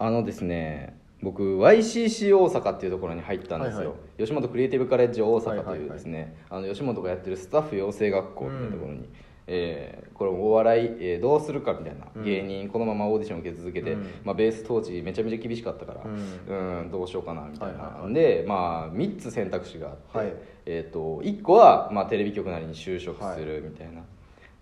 あのですね僕 YCC 大阪っていうところに入ったんですよ、はいは吉本クリエイティブカレッジ大阪とはいはいはい。いうですね、あの吉本がやってるスタッフ養成学校っていうところに、えーこれお笑い、えーどうするかみたいな、うん。芸人このままオーディション受け続けて、うん。まあ、ベース当時めちゃめちゃ厳しかったから、うん。うんどうしようかなみたいな、はいはいはい。で、まあ、3つ選択肢があって、はい。えー、と1個は、まあ、テレビ局なりに就職するみたいな、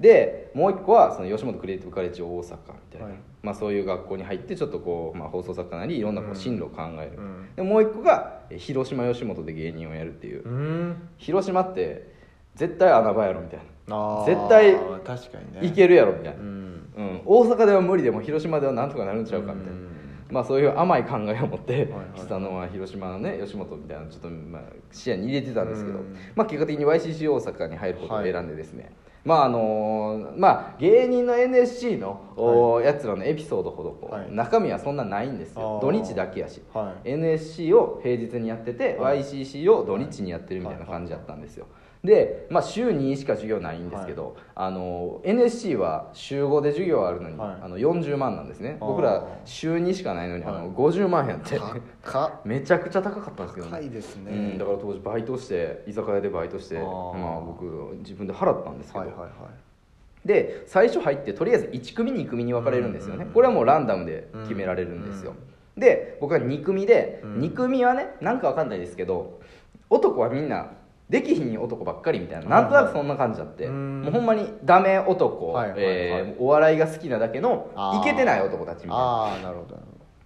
でもう1個はその吉本クリエイティブカレッジ大阪みたいな、はい。まあ、そういう学校に入ってちょっとこう、まあ、放送作家なりいろんなこううん。進路を考える、うん。でもう1個がえ広島吉本で芸人をやるっていう、うん。広島って絶対穴場やろみたいあー。絶対確かにな、ね。いけるやろみたいな、うん。うん、大阪では無理でも広島ではなんとかなるんちゃうかみたいな、うん。まあそういう甘い考えを持ってはいはい。したのは広島のね吉本みたいなのちょっとまあ視野に入れてたんですけど。うん。まあ結果的に YCC 大阪に入ることを選んでですねまああのまあ芸人の NSC のおやつらのエピソードほどこはい。う中身はそんなないんですよ。土日だけやし。はい。NSC を平日にやっててはい。YCC を土日にやってるみたいな感じだったんですよで、まあ、週2しか授業ないんですけど、あの NSC は週5で授業あるのに、はい。あの40万なんですね。僕ら週2しかないのにあはい。の50万円やってか めちゃくちゃ高かったんですけど高いですね。うん、だから当時バイトして居酒屋でバイトしてまあ、僕自分で払ったんですけど、はいはいはい。で最初入ってとりあえず1組2組に分かれるんですよね、うん。これはもうランダムで決められるんですよ、で僕は2組で、うん。2組はねなんか分かんないですけど男はみんなできひん男ばっかりみたいな。なんとなくそんな感じだって、はいはいうん。もうほんまにダメ男、はいはいはい。えーお笑いが好きなだけのあー。イケてない男たちみたいな。ああなるほど。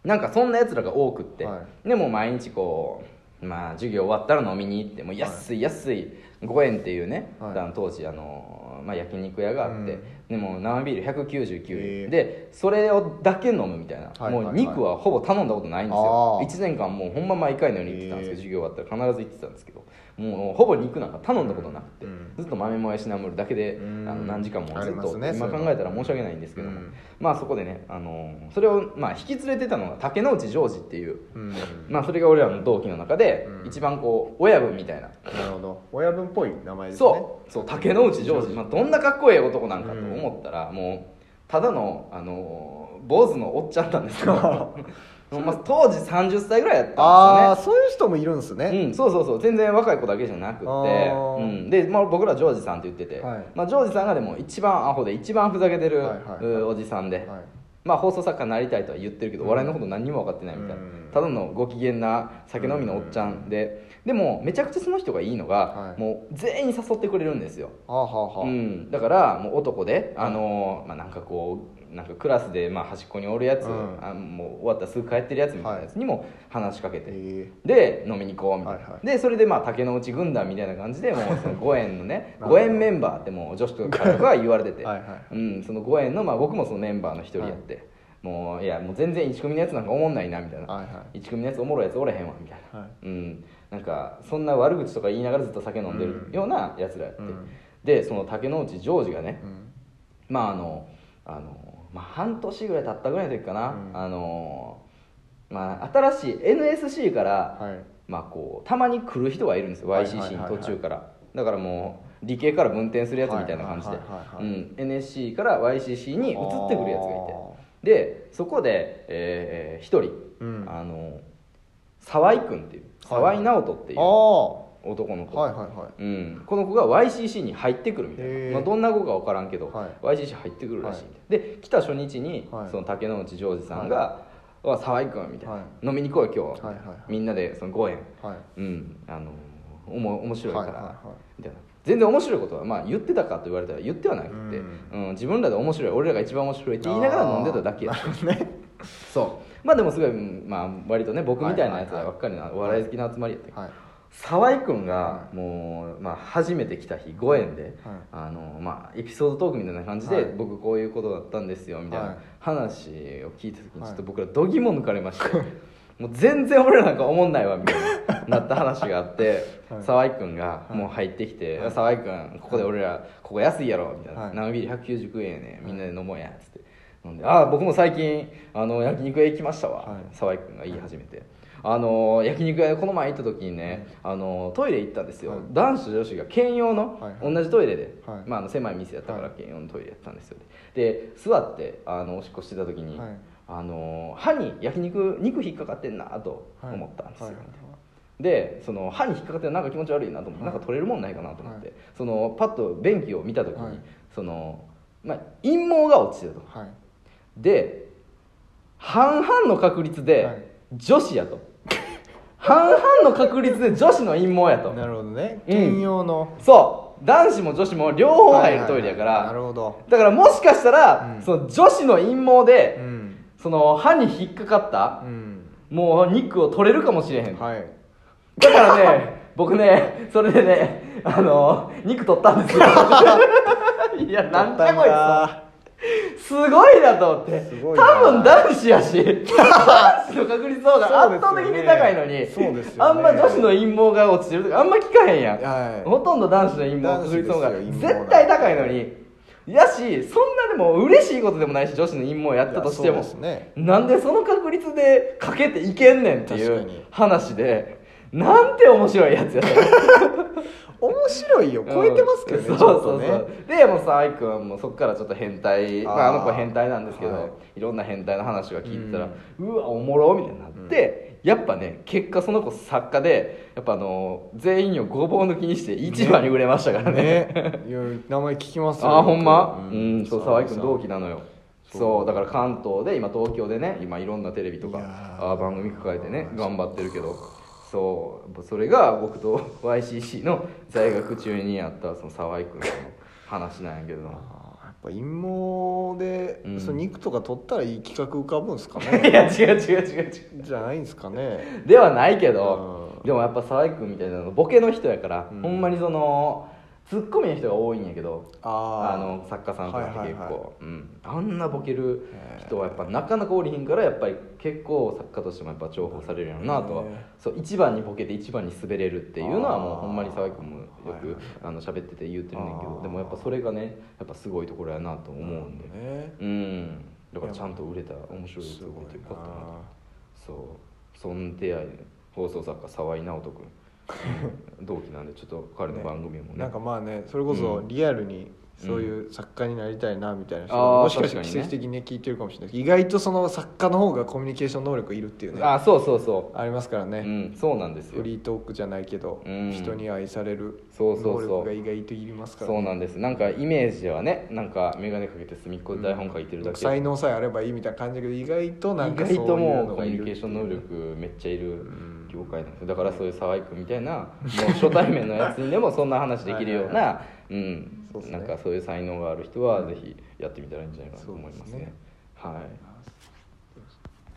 なんかそんなやつらが多くって、はでも毎日こうまあ授業終わったら飲みに行ってもう安い安い5円っていうね、はい。当時あの、まあ、焼肉屋があって、うん。でも生ビール199円、でそれをだけ飲むみたいな、はいもう肉はほぼ頼んだことないんですあよー。1年間もうほんま毎回のように行ってたんですけど授業終わったら必ず行ってたんですけど。もうほぼ肉なんか頼んだことなくて、うん。ずっと豆もやしナムルだけで、うん。あの何時間もずっと、ね今考えたら申し訳ないんですけども、うん。まあそこでね、あのそれを、まあ、引き連れてたのが竹之内ジョージっていううん。まあそれが俺らの同期の中でうん。一番こう親分みたいな、なるほど。親分っぽい名前ですね。そう。そう竹之内ジョージ、まあ、どんなかっこいい男なんかと思ったら、もうただのあの坊主のおっちゃんなんですよ。まあ、当時30歳ぐらいやったんですよね。ああそういう人もいるんですね。うん、そうそうそう。全然若い子だけじゃなくて、うん、で、まあ、僕らジョージさんって言ってて、はい。まあ、ジョージさんがでも一番アホで一番ふざけてる、はいはいはいうおじさんで、はいまあ、放送作家になりたいとは言ってるけど、お笑いのこと何にも分かってないみたいな、うん。ただのご機嫌な酒飲みのおっちゃんで、でもめちゃくちゃその人がいいのが、はい。もう全員誘ってくれるんですよ、はあはあはあ。うん、だからもう男で、あのーまあ、なんかこうなんかクラスでまあ端っこにおるやつ、うん。あもう終わったらすぐ帰ってるやつみたいなやつにも話しかけて、え。で飲みに行こうみたいな、はいはい。でそれでまあ竹之内軍団みたいな感じでもうその 5円のねなるほど。5円メンバーってもう女子とかとかは言われててはいはい。うん、その5円の、まあ、僕もそのメンバーの一人やって、もういやもう全然1組のやつなんかおもんないなみたいな、はいはい。1組のやつおもろいやつおれへんわみたいな、はいうん、なんかそんな悪口とか言いながらずっと酒飲んでるうん。ようなやつらやって、うん。でその竹之内ジョージがね、うん。まああのあの、まあ、半年ぐらい経ったぐらいの時かな、うん。あのまあ、新しい NSC から、はい。まあ、こうたまに来る人がいるんですよ。はいはい YCC にはい。はい途中から。だからもう理系から分転するやつみたいな感じで。NSC から YCC に移ってくるやつがいて。あでそこでえー一人、うん。あの沢井君っていう沢井直人っていう。あ男の子、はいはいはい。うん、この子が YCC に入ってくるみたいな、まあ、どんな子か分からんけど、はい。YCC 入ってくるらしい、で。来た初日に、はい。その竹之内ジョージさんが「わ沢井君」みたいな、はい。飲みに行こうよ今日」は。いはいはい。みんなでその5円はい。うん。あのおも面白いから、はいはいはいみたいな。全然面白いことは、まあ、言ってたかと言われたら言ってはなくて、うん。自分らで面白い俺らが一番面白いって言いながら飲んでただけや。あーなるほどね。そう。まあでもすごい、うんまあ、割とね僕みたいなやつばっかりのお笑い好きな集まりやったけど。はい沢井君がはもう、まあ、初めて来た日5円で、はい。あのまあ、エピソードトークみたいな感じで、はい。僕こういうことだったんですよみたいはない。話を聞いた時にはい。ちょっと僕らどぎも抜かれまして、もう全然俺らなんか思んないわみたいななった話があって、はい。沢井君がはい。もう入ってきて「沢井君ここで俺らここ安いやろ」みたいな「はい。生ビール199円やねみんなで飲もうや」っつって。飲んで「ああ僕も最近あの焼肉屋行きましたわ」はい。沢井君が言い始めて。あの焼肉屋この前行った時にね、あのトイレ行ったんですよ、はい。男子と女子が兼用の、はい。はい。同じトイレで、はい。まあ、あの狭い店やったからはい。兼用のトイレやったんですよ。で座ってあのおしっこしてた時に、はい。あの歯に焼肉肉引っかかってんなと思ったんですよ、でその歯に引っかかってなんか気持ち悪いなと思って、はい。なんか取れるもんないかなと思って、はい。そのパッと便器を見た時に、はい。その、まあ、陰毛が落ちてると。はい。で半々の確率ではい女子やと、半々の確率で女子の陰毛やと。なるほどね。うん。兼用の。そう。男子も女子も両方入るトイレやかはいはいはいならるほど。だからもしかしたら、うん。その女子の陰毛で、うん。その歯に引っかかったう、ん。もう肉を取れるかもしれへん、はい。だからね 僕ねそれでねあの肉取ったんですよ。いやなんだこいつすごいなと思って。すごいな。多分男子やし。男子の確率の方が圧倒的に高いのにそうですよね。あんま女子の陰毛が落ちてるとかあんま聞かへんやん、はい。ほとんど男子の陰毛の確率の方が男子ですよ陰毛絶対高いのに。やしそんなでも嬉しいことでもないし女子の陰毛やったとしても。いやそうですね。なんでその確率でかけていけんねんっていう確かに。話でなんて面白いやつや 面白いよ。超えてますけどね、うんちそう。そうそうね。でもう沢井君もそっからちょっと変態。まあ、あの子は変態なんですけど、はい。い、ろんな変態の話が聞いてたら、うわおもろみたいになって、やっぱね結果その子作家でやっぱあの全員をごぼう抜きにして一番に売れましたからね。ね。いや名前聞きますよああほんま？僕。うん、そう沢井君同期なのよ。そう。だから関東で今東京でね今いろんなテレビとかあー番組抱えてね頑張ってるけどそうそれが僕と YCC の在学中にあったその沢井君の話なんやけど。あーやっぱ陰謀で、うん。その肉とか取ったらいい企画浮かぶんですか いねや違う違う違う違う。じゃないんですかね。ではないけどうん。でもやっぱ沢井君みたいなのボケの人やから、うん。ほんまにそのツッコミの人が多いんやけどああの作家さんとかって結構、はいはいはい。うん、あんなボケる人はやっぱなかなかおりひんからやっぱり結構作家としてもやっぱ重宝されるよなとそう一番にボケて一番に滑れるっていうのはもうほんまに沢井君もよく、はいはいあの喋ってて言ってるんだけどでもやっぱそれがねやっぱすごいところやなと思うんで、ね。うん。だからちゃんと売れた面白いすごいとこってよかったなな。そう。そん出会いで放送作家沢井直人君 同期なんでちょっと彼の番組もね。なんかまあねそれこそうん。リアルにそういう作家になりたいなみたいな人あーがもしかしたら確かにね。季節的にね聞いてるかもしれないです。けど意外とその作家の方がコミュニケーション能力いるっていうねあそうそうそありますからう、ね、うん、そうなんですよ。フリートークじゃないけど、うん。人に愛される能力が意外といりますから、そうなんです。なんかイメージではねなんか眼鏡かけて隅っこで台本書いてるだけ、才能さえあればいいみたいな感じだけど意外となん意外かそういうともうコミュニケーション能力めっちゃいる。ん業界なんですよ。だからそういう沢井君みたいなもう初対面のやつにでもそんな話できるようなうん。なんかそういう才能がある人はぜひやってみたらいいんじゃないかなと思いますね。はい